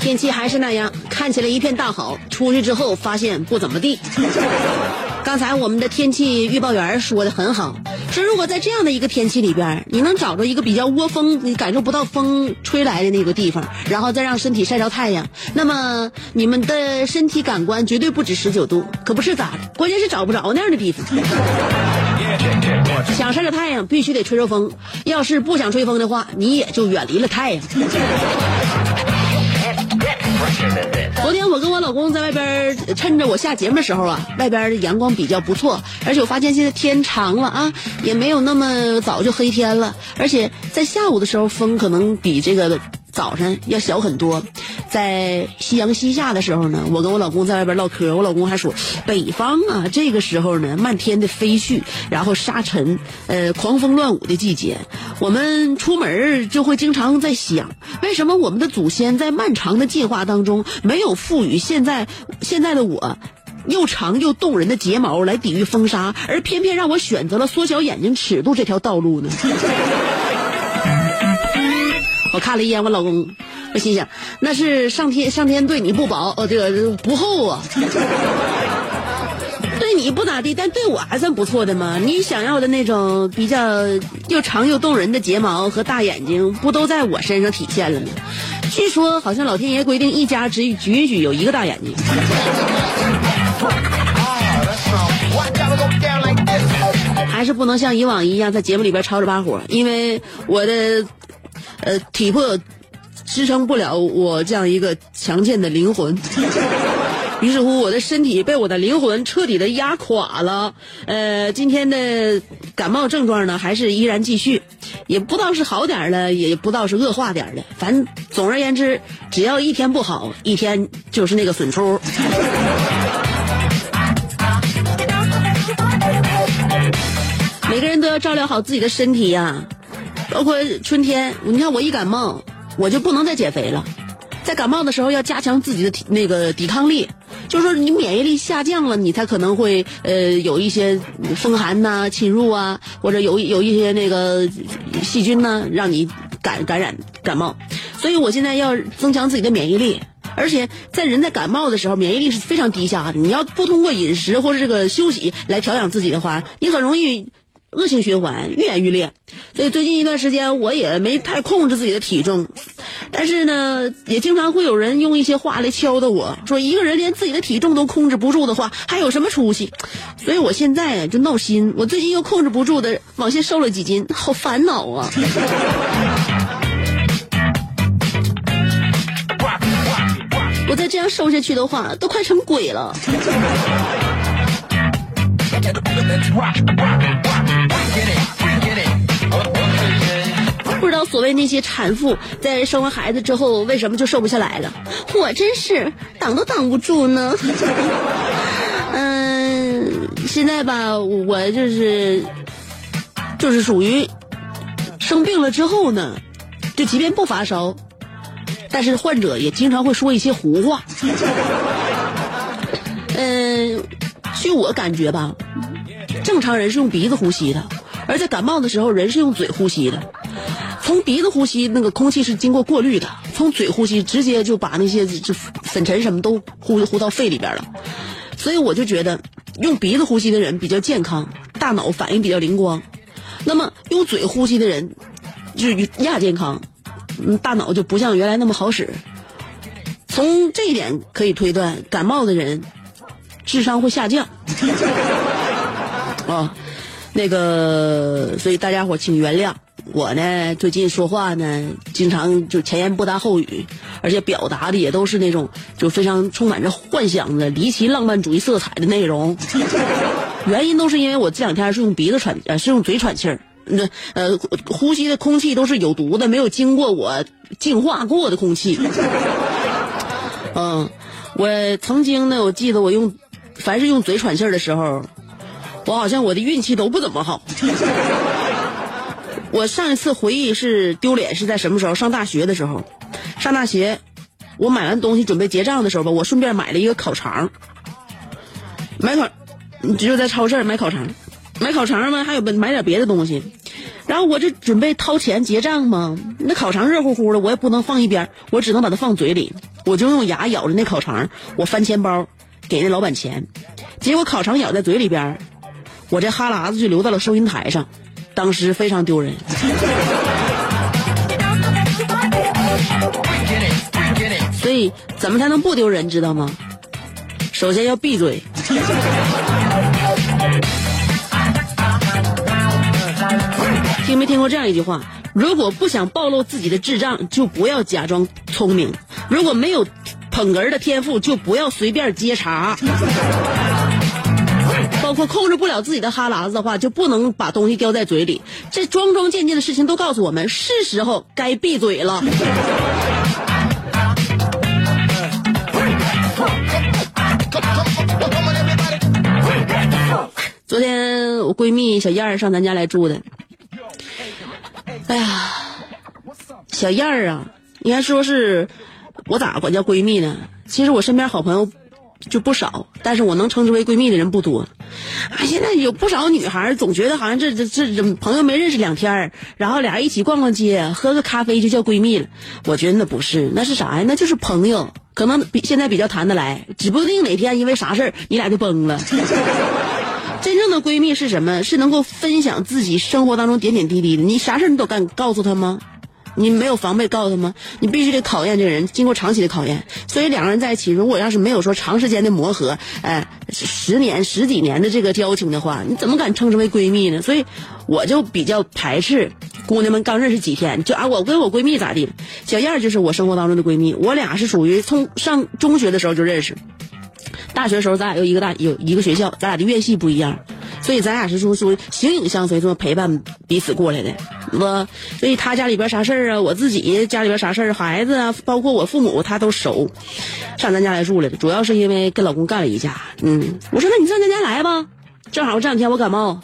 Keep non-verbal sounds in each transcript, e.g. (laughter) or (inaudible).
天气还是那样，看起来一片大好，出去之后发现不怎么地。(laughs) 刚才我们的天气预报员说的很好，说如果在这样的一个天气里边，你能找着一个比较窝风、你感受不到风吹来的那个地方，然后再让身体晒着太阳，那么你们的身体感官绝对不止十九度，可不是咋的？关键是找不着那样的地方。想晒着太阳，必须得吹着风；要是不想吹风的话，你也就远离了太阳。昨天我跟我老公在外边，趁着我下节目的时候啊，外边阳光比较不错，而且我发现现在天长了啊，也没有那么早就黑天了，而且在下午的时候风可能比这个早上要小很多。在夕阳西下的时候呢，我跟我老公在外边唠嗑，我老公还说，北方啊这个时候呢，漫天的飞絮，然后沙尘，呃，狂风乱舞的季节，我们出门就会经常在想，为什么我们的祖先在漫长的进化当中没有赋予现在现在的我。又长又动人的睫毛来抵御风沙，而偏偏让我选择了缩小眼睛尺度这条道路呢？我看了一眼我老公，我心想，那是上天上天对你不薄，呃，这个不厚啊。(laughs) 对你不咋地，但对我还算不错的嘛。你想要的那种比较又长又动人的睫毛和大眼睛，不都在我身上体现了吗？据说好像老天爷规定一家只只允许有一个大眼睛。还是不能像以往一样在节目里边吵吵把火，因为我的呃体魄支撑不了我这样一个强健的灵魂。(laughs) 于是乎，我的身体被我的灵魂彻底的压垮了。呃，今天的感冒症状呢，还是依然继续，也不知道是好点儿了，也不知道是恶化点儿了。反正总而言之，只要一天不好，一天就是那个损出。(laughs) 每个人都要照料好自己的身体呀、包括春天。你看我一感冒，我就不能再减肥了。在感冒的时候要加强自己的那个抵抗力，就是说你免疫力下降了，你才可能会呃有一些风寒呐、侵入啊，或者有有一些那个细菌呢让你感感染感冒。所以我现在要增强自己的免疫力。而且在人在感冒的时候，免疫力是非常低下的。你要不通过饮食或者这个休息来调养自己的话，你很容易恶性循环，愈演愈烈。所以最近一段时间我也没太控制自己的体重，但是呢，也经常会有人用一些话来敲打我，说一个人连自己的体重都控制不住的话，还有什么出息？所以我现在就闹心，我最近又控制不住的往下瘦了几斤，好烦恼啊！(laughs) 我再这样瘦下去的话，都快成鬼了。不知道所谓那些产妇在生完孩子之后，为什么就瘦不下来了？我真是挡都挡不住呢。嗯，现在吧，我就是就是属于生病了之后呢，就即便不发烧，但是患者也经常会说一些胡话。(laughs) 嗯，据我感觉吧，正常人是用鼻子呼吸的，而在感冒的时候，人是用嘴呼吸的。从鼻子呼吸，那个空气是经过过滤的；从嘴呼吸，直接就把那些这粉尘什么都呼呼到肺里边了。所以我就觉得，用鼻子呼吸的人比较健康，大脑反应比较灵光；那么用嘴呼吸的人，就是亚健康，大脑就不像原来那么好使。从这一点可以推断，感冒的人智商会下降。(laughs) 啊，那个，所以大家伙请原谅我呢。最近说话呢，经常就前言不搭后语，而且表达的也都是那种就非常充满着幻想的、离奇浪漫主义色彩的内容。(laughs) 原因都是因为我这两天是用鼻子喘，呃，是用嘴喘气儿，那呃，呼吸的空气都是有毒的，没有经过我净化过的空气。(laughs) 嗯，我曾经呢，我记得我用，凡是用嘴喘气儿的时候。我好像我的运气都不怎么好。(laughs) 我上一次回忆是丢脸是在什么时候？上大学的时候，上大学，我买完东西准备结账的时候吧，我顺便买了一个烤肠。买烤，只有在超市买烤肠，买烤肠嘛，还有买点别的东西。然后我这准备掏钱结账嘛，那烤肠热乎乎的，我也不能放一边，我只能把它放嘴里。我就用牙咬着那烤肠，我翻钱包给那老板钱，结果烤肠咬在嘴里边。我这哈喇子就流到了收银台上，当时非常丢人。(laughs) 所以怎么才能不丢人，知道吗？首先要闭嘴。(laughs) 听没听过这样一句话？如果不想暴露自己的智障，就不要假装聪明；如果没有捧哏的天赋，就不要随便接茬。包括控制不了自己的哈喇子的话，就不能把东西叼在嘴里。这桩桩件件的事情都告诉我们，是时候该闭嘴了。昨天我闺蜜小燕儿上咱家来住的，哎呀，小燕儿啊，应该说是我咋管叫闺蜜呢？其实我身边好朋友。就不少，但是我能称之为闺蜜的人不多。啊，现在有不少女孩总觉得好像这这这朋友没认识两天然后俩人一起逛逛街，喝个咖啡就叫闺蜜了。我觉得那不是，那是啥呀？那就是朋友，可能比现在比较谈得来，指不定哪天因为啥事儿你俩就崩了。(laughs) 真正的闺蜜是什么？是能够分享自己生活当中点点滴滴的。你啥事儿你都敢告诉她吗？你没有防备告诉他吗？你必须得考验这个人，经过长期的考验。所以两个人在一起，如果要是没有说长时间的磨合，哎，十年十几年的这个交情的话，你怎么敢称之为闺蜜呢？所以我就比较排斥姑娘们刚认识几天就啊，我跟我闺蜜咋地？小燕就是我生活当中的闺蜜，我俩是属于从上中学的时候就认识，大学的时候咱俩又一个大有一个学校，咱俩的院系不一样。所以咱俩是说说形影相随，这么陪伴彼此过来的，我？所以他家里边啥事儿啊，我自己家里边啥事儿，孩子啊，包括我父母，他都熟，上咱家来住来了。主要是因为跟老公干了一架，嗯，我说那你上咱家来吧，正好这两天我感冒，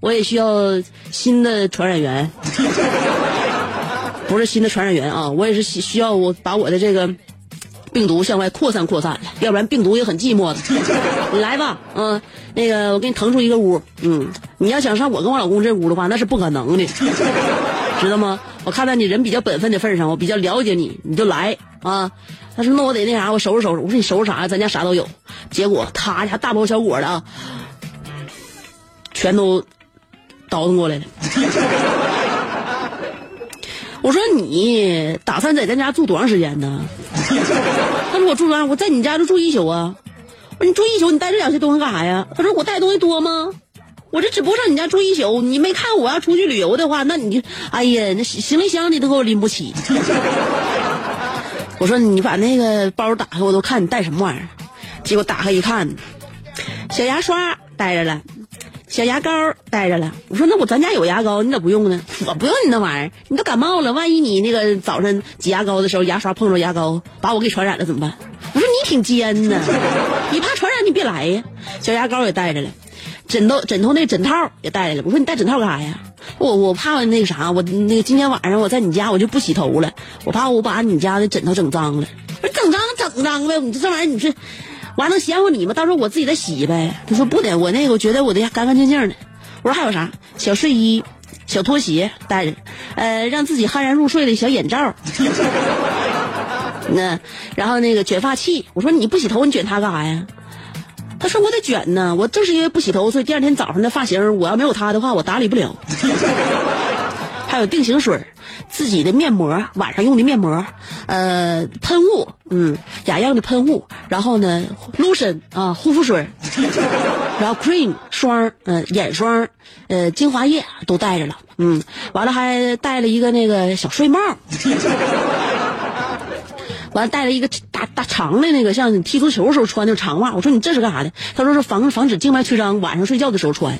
我也需要新的传染源，(laughs) 不是新的传染源啊，我也是需需要我把我的这个。病毒向外扩散扩散，要不然病毒也很寂寞的。你来吧，嗯，那个我给你腾出一个屋，嗯，你要想上我跟我老公这屋的话，那是不可能的，(laughs) 知道吗？我看在你人比较本分的份上，我比较了解你，你就来啊。他说那我得那啥，我收拾收拾。我说你收拾啥呀？咱家啥都有。结果他家大包小裹的啊，全都倒腾过来了。(laughs) 我说你打算在咱家住多长时间呢？他说我住完，我在你家就住一宿啊。我说你住一宿，你带这两些东西干啥呀？他说我带东西多吗？我这只不过上你家住一宿，你没看我要出去旅游的话，那你哎呀，那行李箱你都给我拎不起。(laughs) 我说你把那个包打开，我都看你带什么玩意儿。结果打开一看，小牙刷带着了。小牙膏带着了，我说那我咱家有牙膏，你咋不用呢？我不用你那玩意儿，你都感冒了，万一你那个早上挤牙膏的时候牙刷碰着牙膏，把我给传染了怎么办？我说你挺尖呢，你怕传染你别来呀。小牙膏也带着了，枕头枕头那枕套也带来了。我说你带枕套干啥呀？我我怕那个啥，我那个今天晚上我在你家我就不洗头了，我怕我把你家的枕头整脏了。我说整脏整脏呗，你这玩意儿你是。我还能嫌乎你吗？到时候我自己再洗呗。他说不得，我那个我觉得我的干干净净的。我说还有啥？小睡衣、小拖鞋带着，呃，让自己酣然入睡的小眼罩。(laughs) 那，然后那个卷发器，我说你不洗头，你卷它干啥呀？他说我得卷呢，我正是因为不洗头，所以第二天早上的发型，我要没有它的话，我打理不了。还有定型水，自己的面膜，晚上用的面膜，呃，喷雾，嗯，雅漾的喷雾，然后呢，lotion 啊，护肤水，然后 cream 霜，嗯、眼霜，呃，精华液都带着了，嗯，完了还带了一个那个小睡帽。完了带了一个大大长的那个像踢足球时候穿的长袜，我说你这是干啥的？他说是防防止静脉曲张，晚上睡觉的时候穿。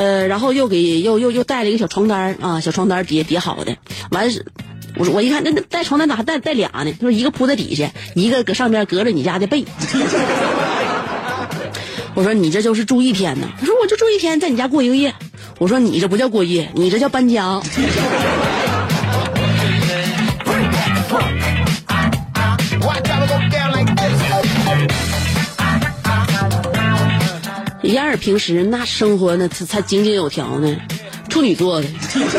呃，然后又给又又又带了一个小床单啊，小床单叠叠好的。完是，我说我一看那那带床单咋还带带俩呢？他说一个铺在底下，一个搁上边隔着你家的被。(laughs) 我说你这就是住一天呢。他说我就住一天，在你家过一个月。我说你这不叫过夜，你这叫搬家。小燕儿平时那生活呢，才才井井有条呢，处女座的，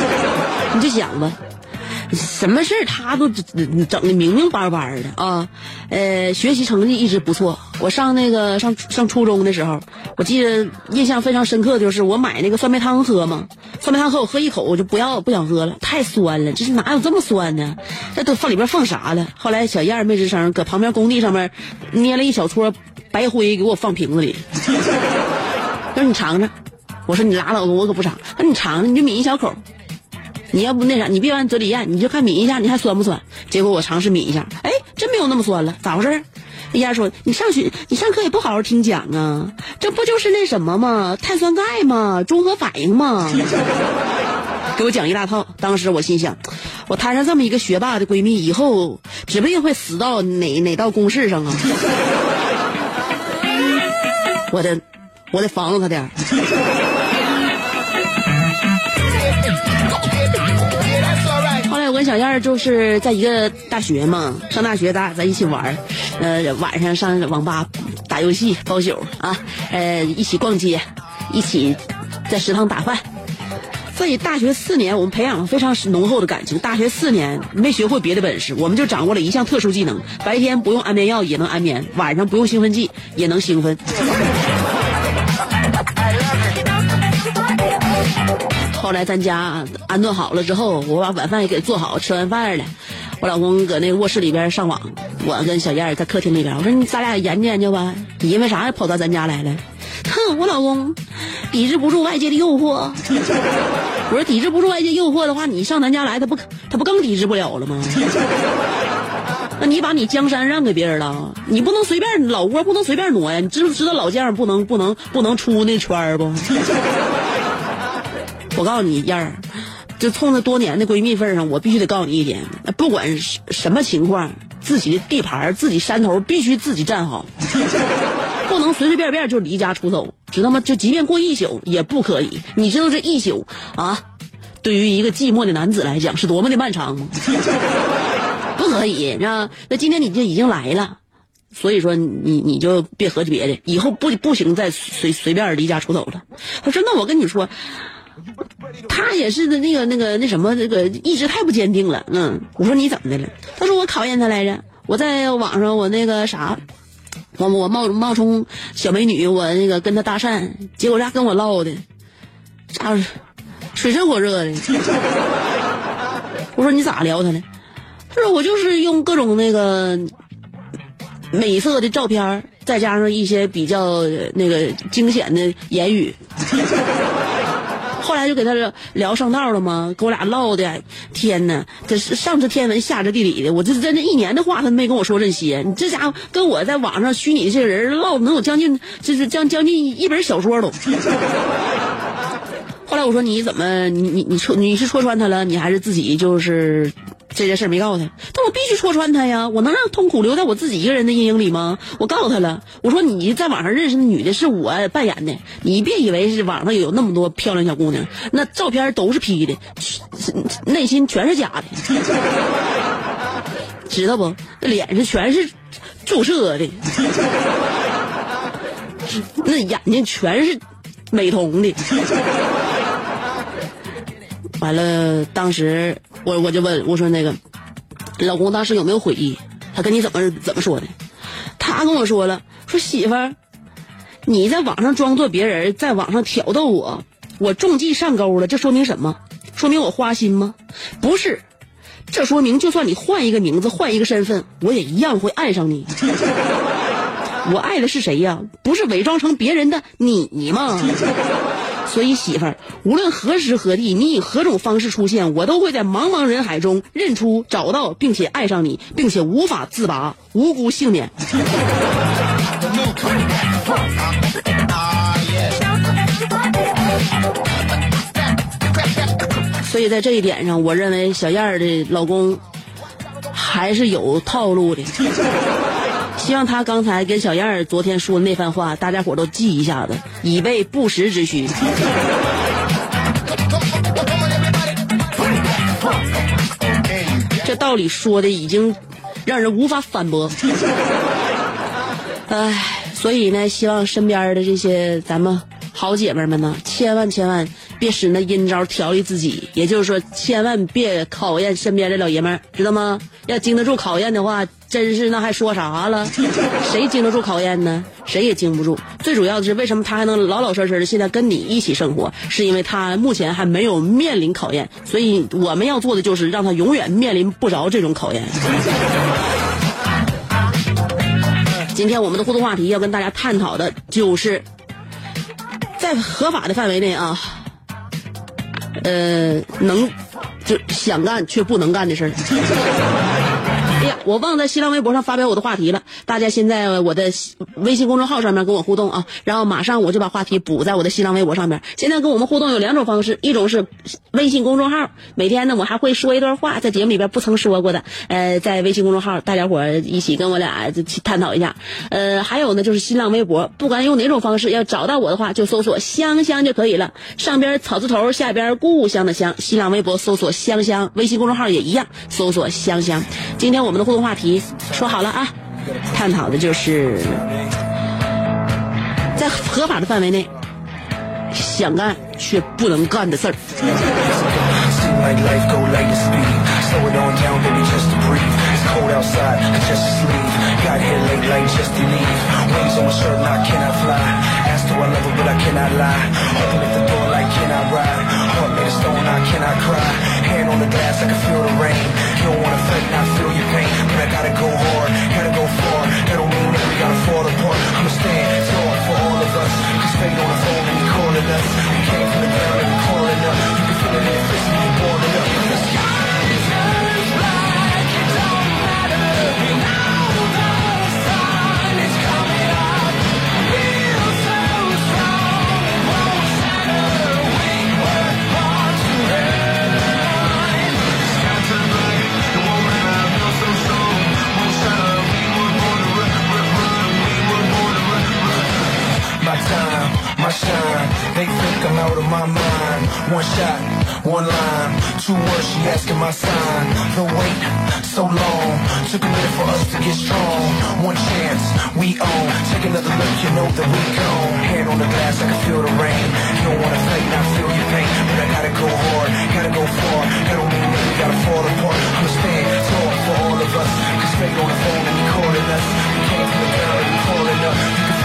(laughs) 你就想吧，什么事儿他都整整的明明白白的啊，呃，学习成绩一直不错。我上那个上上初中的时候，我记得印象非常深刻，就是我买那个酸梅汤喝嘛，酸梅汤喝我喝一口我就不要不想喝了，太酸了，这是哪有这么酸呢？这都放里边放啥了？后来小燕儿没吱声，搁旁边工地上面捏了一小撮白灰给我放瓶子里。他说你尝尝，我说你拉倒吧，我可不尝。他说你尝尝，你就抿一小口，你要不那啥，你别往嘴里咽，你就看抿一下，你还酸不酸？结果我尝试抿一下，哎，真没有那么酸了，咋回事？人家说你上学，你上课也不好好听讲啊，这不就是那什么吗？碳酸钙吗？中和反应吗？(laughs) 给我讲一大套。当时我心想，我摊上这么一个学霸的闺蜜，以后指不定会死到哪哪道公式上啊！(laughs) 我的，我得防着他点。(laughs) 后来我跟小燕就是在一个大学嘛，上大学咱俩在一起玩儿，呃，晚上上网吧打游戏包宿啊，呃，一起逛街，一起在食堂打饭。所以大学四年，我们培养了非常浓厚的感情。大学四年没学会别的本事，我们就掌握了一项特殊技能：白天不用安眠药也能安眠，晚上不用兴奋剂也能兴奋。后来咱家安顿好了之后，我把晚饭也给做好，吃完饭了，我老公搁那卧室里边上网，我跟小燕在客厅里边。我说你咱俩研究研究吧，你因为啥跑到咱家来了？哼，我老公抵制不住外界的诱惑。(laughs) 我说抵制不住外界诱惑的话，你上咱家来，他不他不更抵制不了了吗？(laughs) 那你把你江山让给别人了，你不能随便老窝不能随便挪呀！你知不知道老将不能不能不能出那圈不？我告诉你燕儿，就冲着多年的闺蜜份上，我必须得告诉你一点：不管什么情况，自己的地盘、自己山头必须自己站好，(laughs) 不能随随便便就离家出走，知道吗？就即便过一宿也不可以。你知道这一宿啊，对于一个寂寞的男子来讲是多么的漫长吗？(laughs) 不可以，那那今天你就已经来了，所以说你你就别合计别的，以后不不行再随随便离家出走了。他说：“那我跟你说。” (laughs) 他也是的，那个、那个、那什么，这个意志太不坚定了。嗯，我说你怎么的了？他说我考验他来着。我在网上，我那个啥，我我冒冒充小美女，我那个跟他搭讪，结果他跟我唠的，咋水深火热的。我说你咋撩他呢？他说我就是用各种那个美色的照片，再加上一些比较那个惊险的言语。他就给他聊上道了吗？给我俩唠的，天哪，这是上知天文下知地理的。我这真的一年的话，他没跟我说这些。你这家伙跟我在网上虚拟这个人唠，能有将近就是将将近一本小说都。(laughs) 后来我说你怎么你你你戳你是戳穿他了？你还是自己就是这件事没告诉他？但我必须戳穿他呀！我能让痛苦留在我自己一个人的阴影里吗？我告诉他了，我说你在网上认识的女的是我扮演的，你别以为是网上有那么多漂亮小姑娘，那照片都是 P 的，内心全是假的，(laughs) 知道不？那脸上全是注射的，(laughs) 那眼睛全是美瞳的。完了，当时我我就问我说那个老公当时有没有悔意？他跟你怎么怎么说的？他跟我说了，说媳妇儿，你在网上装作别人，在网上挑逗我，我中计上钩了，这说明什么？说明我花心吗？不是，这说明就算你换一个名字，换一个身份，我也一样会爱上你。(laughs) 我爱的是谁呀？不是伪装成别人的你吗？所以媳妇儿，无论何时何地，你以何种方式出现，我都会在茫茫人海中认出、找到，并且爱上你，并且无法自拔，无辜幸免。所以在这一点上，我认为小燕儿的老公还是有套路的。希望他刚才跟小燕儿昨天说的那番话，大家伙都记一下子，以备不时之需。(laughs) 这道理说的已经让人无法反驳。(laughs) 唉，所以呢，希望身边的这些咱们。好姐妹们呢，千万千万别使那阴招调理自己，也就是说，千万别考验身边的老爷们儿，知道吗？要经得住考验的话，真是那还说啥了？(laughs) 谁经得住考验呢？谁也经不住。最主要的是，为什么他还能老老实实的现在跟你一起生活？是因为他目前还没有面临考验，所以我们要做的就是让他永远面临不着这种考验。(laughs) 今天我们的互动话题要跟大家探讨的就是。在合法的范围内啊，呃，能就想干却不能干的事儿。我忘在新浪微博上发表我的话题了。大家先在我的微信公众号上面跟我互动啊，然后马上我就把话题补在我的新浪微博上面。现在跟我们互动有两种方式，一种是微信公众号，每天呢我还会说一段话，在节目里边不曾说过的，呃，在微信公众号大家伙一起跟我俩探讨一下。呃，还有呢就是新浪微博，不管用哪种方式，要找到我的话就搜索香香就可以了，上边草字头，下边故乡的乡。新浪微博搜索香香，微信公众号也一样，搜索香香。今天。我们的互动话题说好了啊，探讨的就是在合法的范围内想干却不能干的事儿。On the glass, I can feel the rain. You don't wanna fight, not feel your pain. But I gotta go hard, gotta go far. That don't mean that we gotta fall apart. I'ma stand tall for all of us. Cause fate on the phone and he calling us. We came from the ground They think I'm out of my mind. One shot, one line. Two words, she asking my sign. The wait, so long. Took a minute for us to get strong. One chance, we own. Take another look, you know that we gone. Hand on the glass, I can feel the rain. You don't wanna fight, not feel your pain. But I gotta go hard, gotta go far. That don't mean that we gotta fall apart. I'ma stand tall for all of us. Cause fate on the phone and he calling us. We came from the ground and calling up.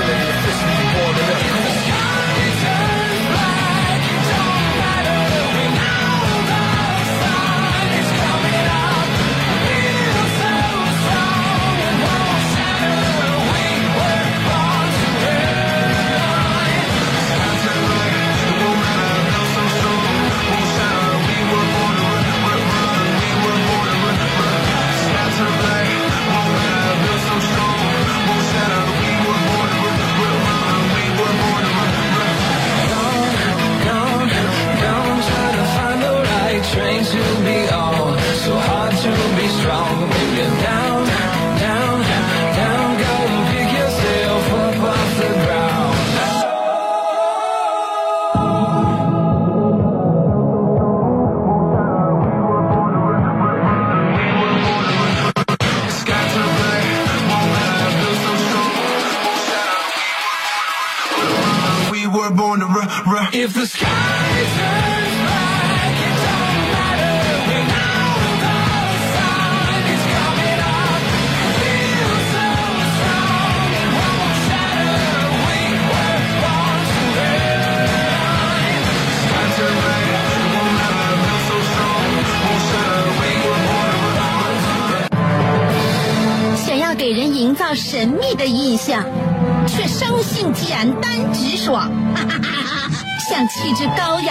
to be on, so hard to be strong when you're down.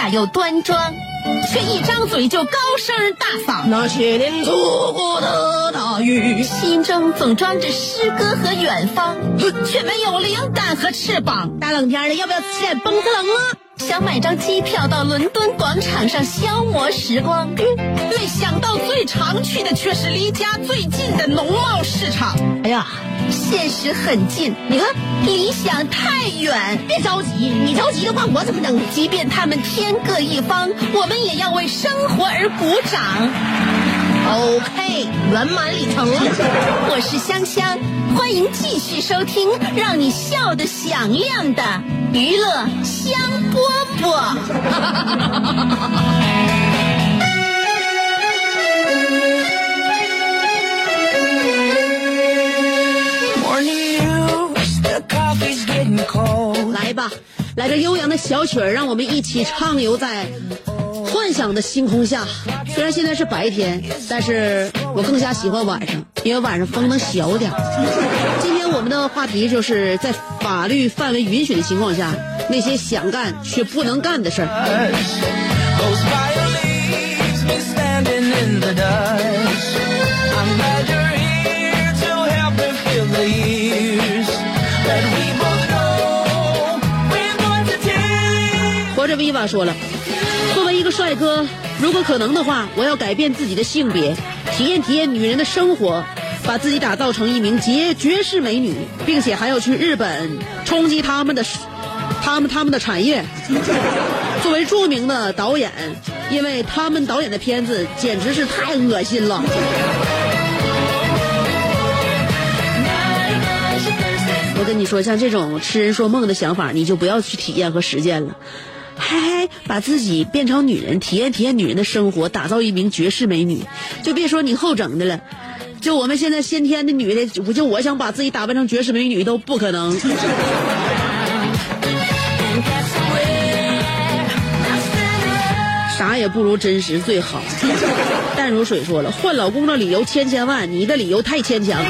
雅又端庄，却一张嘴就高声大嗓。那些年错过的大雨，心中总装着诗歌和远方，却没有灵感和翅膀。大冷天的，要不要吃点蹦特冷啊？想买张机票到伦敦广场上消磨时光，最常去的却是离家最近的农贸市场。哎呀，现实很近，你看，理想太远。别着急，你着急的话，我怎么等？即便他们天各一方，我们也要为生活而鼓掌。OK，圆满礼成了。我是香香，欢迎继续收听让你笑得响亮的娱乐香饽饽。来吧，来个悠扬的小曲儿，让我们一起畅游在幻想的星空下。虽然现在是白天，但是我更加喜欢晚上，因为晚上风能小点儿。今天我们的话题就是在法律范围允许的情况下，那些想干却不能干的事儿。着 Viva 说了，作为一个帅哥，如果可能的话，我要改变自己的性别，体验体验女人的生活，把自己打造成一名绝绝世美女，并且还要去日本冲击他们的他们他们的产业。作为著名的导演，因为他们导演的片子简直是太恶心了。我跟你说，像这种痴人说梦的想法，你就不要去体验和实践了。嗨把自己变成女人，体验体验女人的生活，打造一名绝世美女，就别说你后整的了。就我们现在先天的女的，我就我想把自己打扮成绝世美女都不可能。啥也不如真实最好。淡如水说了，换老公的理由千千万，你的理由太牵强。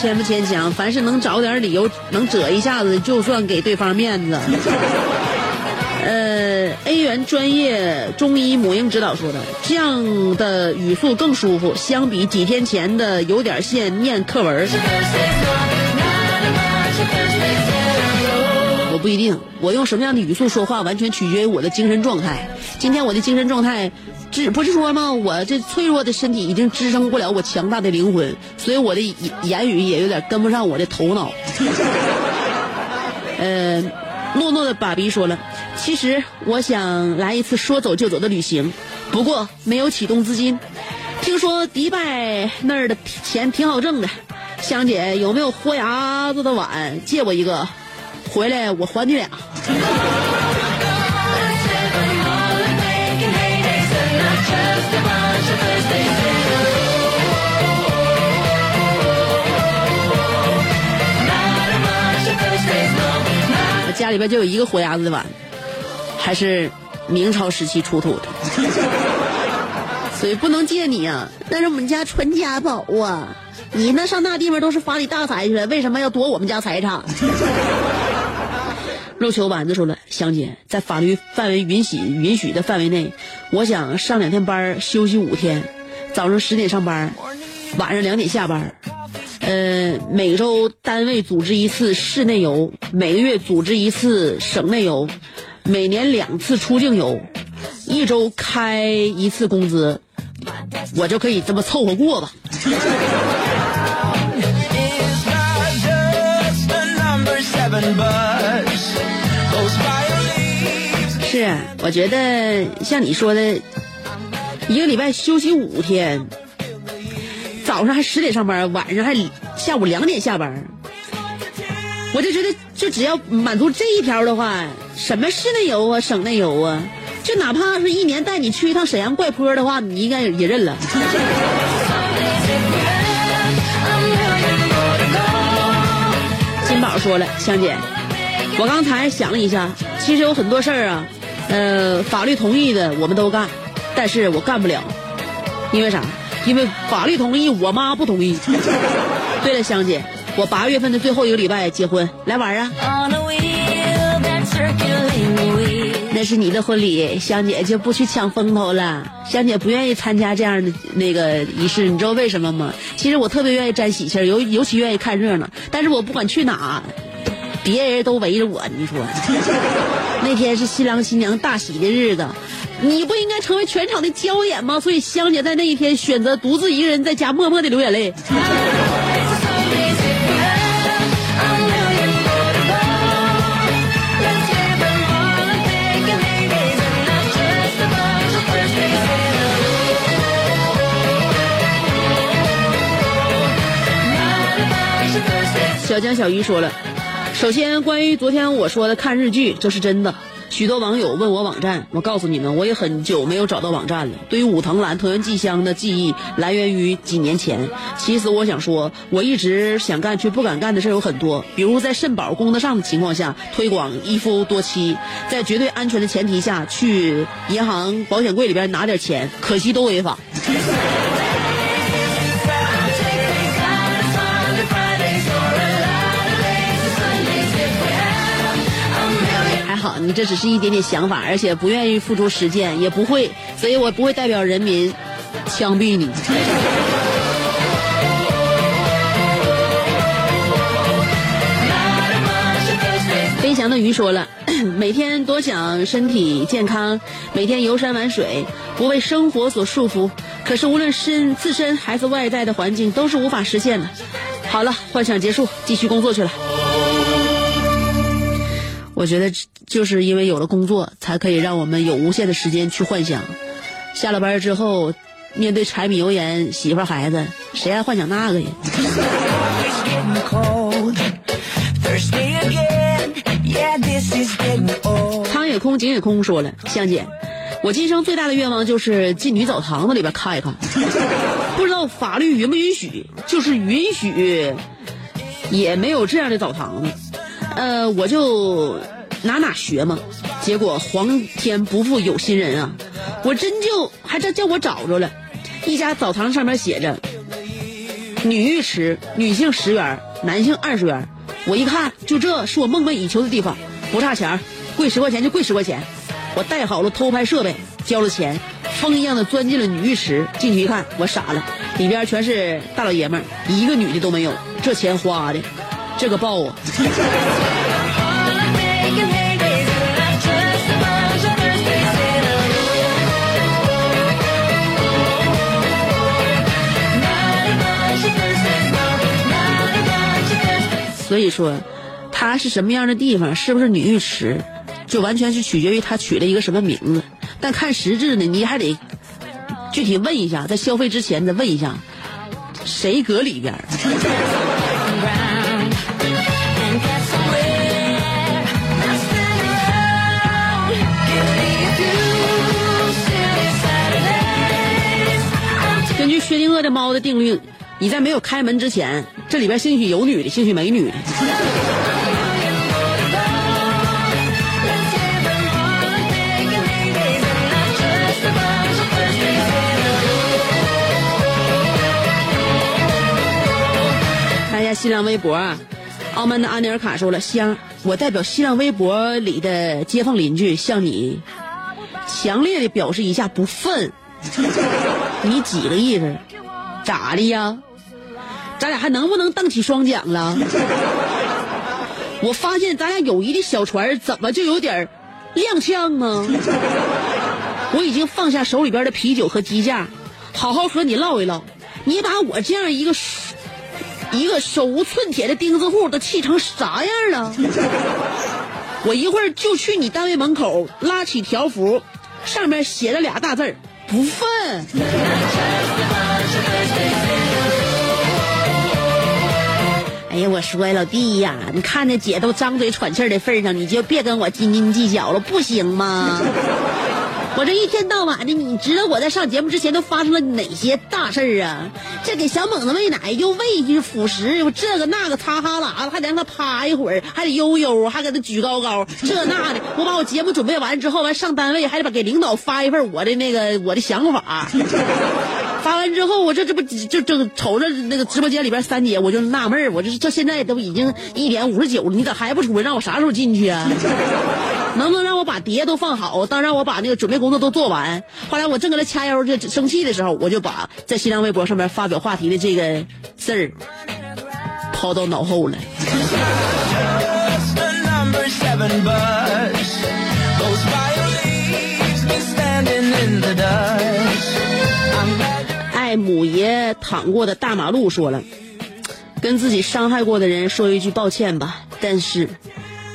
牵不牵强，凡是能找点理由能折一下子，就算给对方面子。(laughs) 呃，A 元专业中医母婴指导说的，这样的语速更舒服，相比几天前的有点像念课文。不一定，我用什么样的语速说话，完全取决于我的精神状态。今天我的精神状态，支不是说吗？我这脆弱的身体已经支撑不了我强大的灵魂，所以我的言言语也有点跟不上我的头脑。(laughs) 呃，诺诺的爸比说了，其实我想来一次说走就走的旅行，不过没有启动资金。听说迪拜那儿的钱挺好挣的，香姐有没有豁牙子的碗借我一个？回来我还你俩。我家里边就有一个火鸭子的碗，还是明朝时期出土的，(laughs) 所以不能借你啊。那是我们家传家宝啊！你那上那地方都是发你大财去了，为什么要夺我们家财产？肉球丸子说了，香姐，在法律范围允许允许的范围内，我想上两天班，休息五天，早上十点上班，晚上两点下班。呃，每周单位组织一次市内游，每个月组织一次省内游，每年两次出境游，一周开一次工资，我就可以这么凑合过吧。是，我觉得像你说的，一个礼拜休息五天，早上还十点上班，晚上还下午两点下班，我就觉得，就只要满足这一条的话，什么市内游啊、省内游啊，就哪怕是一年带你去一趟沈阳怪坡的话，你应该也认了。金宝说了，香姐，我刚才想了一下，其实有很多事儿啊，呃，法律同意的我们都干，但是我干不了，因为啥？因为法律同意，我妈不同意。(laughs) 对了，香姐，我八月份的最后一个礼拜结婚，来玩啊？那是你的婚礼，香姐就不去抢风头了。香姐不愿意参加这样的那个仪式，你知道为什么吗？其实我特别愿意沾喜气儿，尤尤其愿意看热闹。但是我不管去哪，别人都围着我，你说，(laughs) 那天是新郎新娘大喜的日子，你不应该成为全场的焦点吗？所以香姐在那一天选择独自一个人在家默默的流眼泪。小江小鱼说了，首先关于昨天我说的看日剧，这是真的。许多网友问我网站，我告诉你们，我也很久没有找到网站了。对于武藤兰、藤原纪香的记忆来源于几年前。其实我想说，我一直想干却不敢干的事有很多，比如在肾宝供得上的情况下推广一夫多妻，在绝对安全的前提下去银行保险柜里边拿点钱，可惜都违法。你这只是一点点想法，而且不愿意付出实践，也不会，所以我不会代表人民枪毙你。(laughs) 飞翔的鱼说了，(clears throat) 每天多想身体健康，每天游山玩水，不为生活所束缚。可是无论身自身还是外在的环境，都是无法实现的。好了，幻想结束，继续工作去了。我觉得就是因为有了工作，才可以让我们有无限的时间去幻想。下了班之后，面对柴米油盐、媳妇孩子，谁还幻想那个呀？(laughs) 苍也空，井也空。说了，香姐，我今生最大的愿望就是进女澡堂子里边看一看。不知道法律允不允许？就是允许，也没有这样的澡堂子。呃，我就哪哪学嘛，结果皇天不负有心人啊，我真就还真叫我找着了，一家澡堂上面写着，女浴池，女性十元，男性二十元。我一看，就这是我梦寐以求的地方，不差钱，贵十块钱就贵十块钱。我带好了偷拍设备，交了钱，疯一样的钻进了女浴池。进去一看，我傻了，里边全是大老爷们，一个女的都没有。这钱花的，这个爆啊！所以说，它是什么样的地方，是不是女浴池，就完全是取决于它取了一个什么名字。但看实质呢，你还得具体问一下，在消费之前再问一下，谁搁里边薛定谔的猫的定律，你在没有开门之前，这里边兴许有女的，兴许没女的。看一下新浪微博啊，澳门的安尼尔卡说了：“香，我代表新浪微博里的街坊邻居向你强烈的表示一下不忿。(laughs) 你几个意思？咋的呀？咱俩还能不能荡起双桨了？我发现咱俩友谊的小船怎么就有点踉跄啊？我已经放下手里边的啤酒和鸡架，好好和你唠一唠。你把我这样一个一个手无寸铁的钉子户都气成啥样了？我一会儿就去你单位门口拉起条幅，上面写了俩大字儿不忿。哎呀，我说呀，老弟呀，你看那姐都张嘴喘气的份上，你就别跟我斤斤计较了，不行吗？我这一天到晚的，你知道我在上节目之前都发生了哪些大事儿啊？这给小猛子喂奶，又喂辅食，又这个那个擦哈喇子，还得让他趴一会儿，还得悠悠，还给他举高高，这那的。我把我节目准备完之后，完上单位还得把给领导发一份我的那个我的想法。发完之后，我这这不就就瞅着那个直播间里边三姐，我就纳闷儿，我这这现在都已经一点五十九了，你咋还不出来？让我啥时候进去啊？能不能让我把碟都放好，当让我把那个准备工作都做完？后来我正搁那掐腰就生气的时候，我就把在新浪微博上面发表话题的这个事儿抛到脑后了。爱母爷躺过的大马路说了，跟自己伤害过的人说一句抱歉吧，但是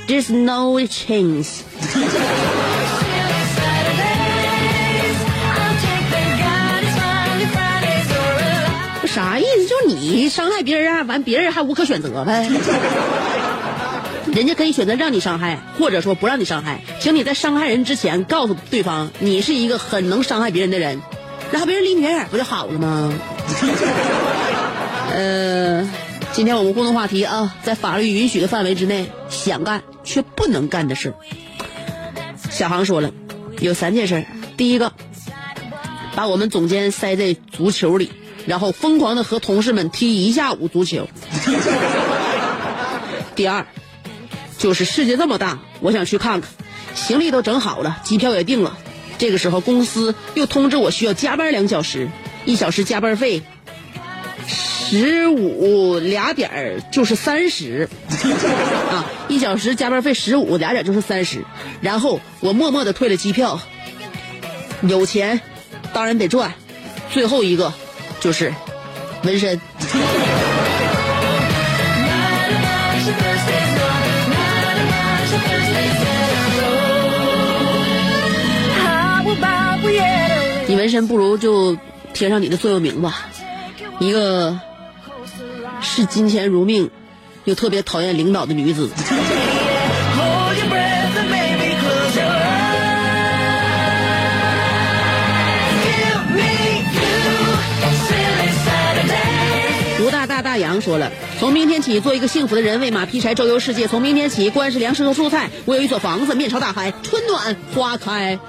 there's no chance。(laughs) 这啥意思？就你伤害别人啊，完别人还无可选择呗。人家可以选择让你伤害，或者说不让你伤害。请你在伤害人之前，告诉对方你是一个很能伤害别人的人，然后别人离你远远不就好了吗？呃，今天我们互动话题啊，在法律允许的范围之内，想干却不能干的事。小航说了，有三件事。第一个，把我们总监塞在足球里，然后疯狂的和同事们踢一下午足球。(laughs) 第二，就是世界这么大，我想去看看，行李都整好了，机票也订了。这个时候公司又通知我需要加班两小时，一小时加班费十五俩点儿就是三十，(laughs) 啊，一小时加班费十五俩点儿就是三十。然后我默默的退了机票，有钱当然得赚。最后一个就是纹身。你纹身不如就贴上你的座右铭吧，一个视金钱如命，又特别讨厌领导的女子。大大大洋说了，从明天起做一个幸福的人，为马劈柴，周游世界。从明天起，关是粮食和蔬菜，我有一所房子，面朝大海，春暖花开。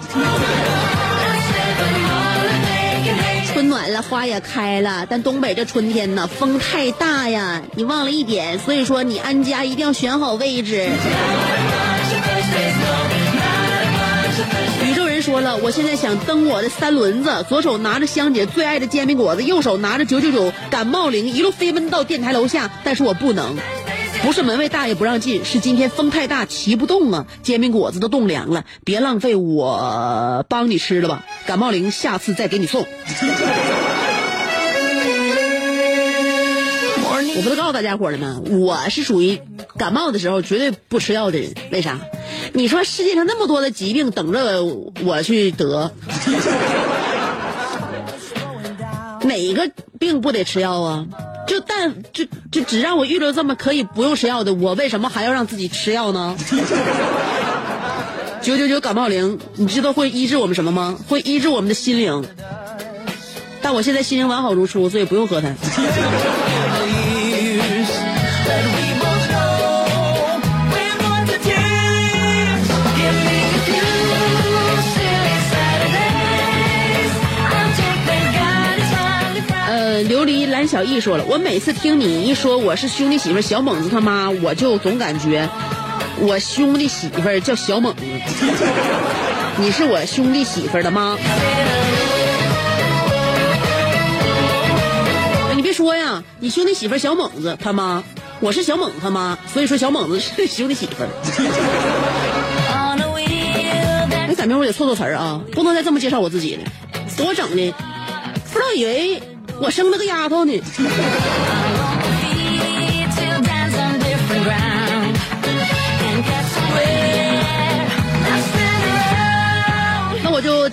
春暖了，花也开了，但东北这春天呢，风太大呀，你忘了一点，所以说你安家一定要选好位置。宇宙人说了，我现在想蹬我的三轮子，左手拿着香姐最爱的煎饼果子，右手拿着九九九感冒灵，一路飞奔到电台楼下，但是我不能。不是门卫大爷不让进，是今天风太大，骑不动啊！煎饼果子都冻凉了，别浪费，我帮你吃了吧。感冒灵下次再给你送。我不都告诉大家伙了吗？我是属于感冒的时候绝对不吃药的人。为啥？你说世界上那么多的疾病等着我去得，哪个病不得吃药啊？就但就就只让我遇到这么可以不用吃药的，我为什么还要让自己吃药呢？九九九感冒灵，你知道会医治我们什么吗？会医治我们的心灵。但我现在心灵完好如初，所以不用喝它。琉璃蓝小艺说了，我每次听你一说我是兄弟媳妇小猛子他妈，我就总感觉我兄弟媳妇儿叫小猛子，(laughs) 你是我兄弟媳妇儿的妈。你别说呀，你兄弟媳妇儿小猛子他妈，我是小猛子他妈，所以说小猛子 (laughs) 是兄弟媳妇儿。哎，咱们我得错错词儿啊，不能再这么介绍我自己了，给我整的，不知道以为我生了个丫头呢。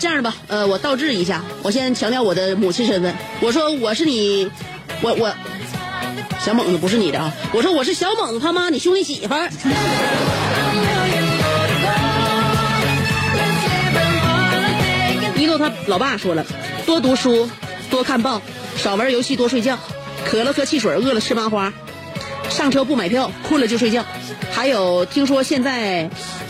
这样吧，呃，我倒置一下，我先强调我的母亲身份，我说我是你，我我小猛子不是你的啊！我说我是小猛子他妈你兄弟媳妇儿。一诺他老爸说了，多读书，多看报，少玩游戏，多睡觉，渴了喝汽水，饿了吃麻花，上车不买票，困了就睡觉。还有听说现在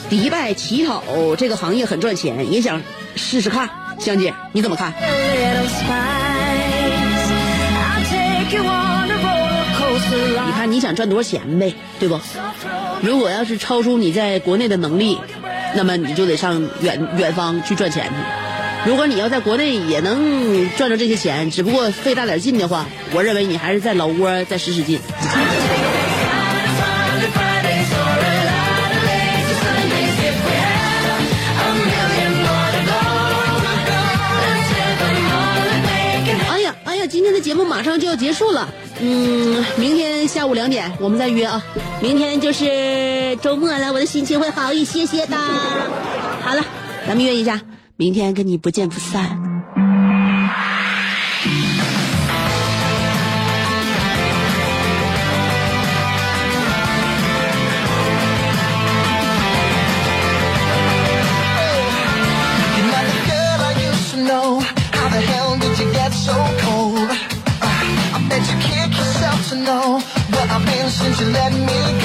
迪拜乞讨这个行业很赚钱，也想试试看。香姐你怎么看？你看你想赚多少钱呗，对不？如果要是超出你在国内的能力，那么你就得上远远方去赚钱去。如果你要在国内也能赚着这些钱，只不过费大点劲的话，我认为你还是在老窝再使使劲。天的节目马上就要结束了。嗯，明天下午两点我们再约啊。明天就是周末了，我的心情会好一些些的。好了，咱们约一下，明天跟你不见不散。You let me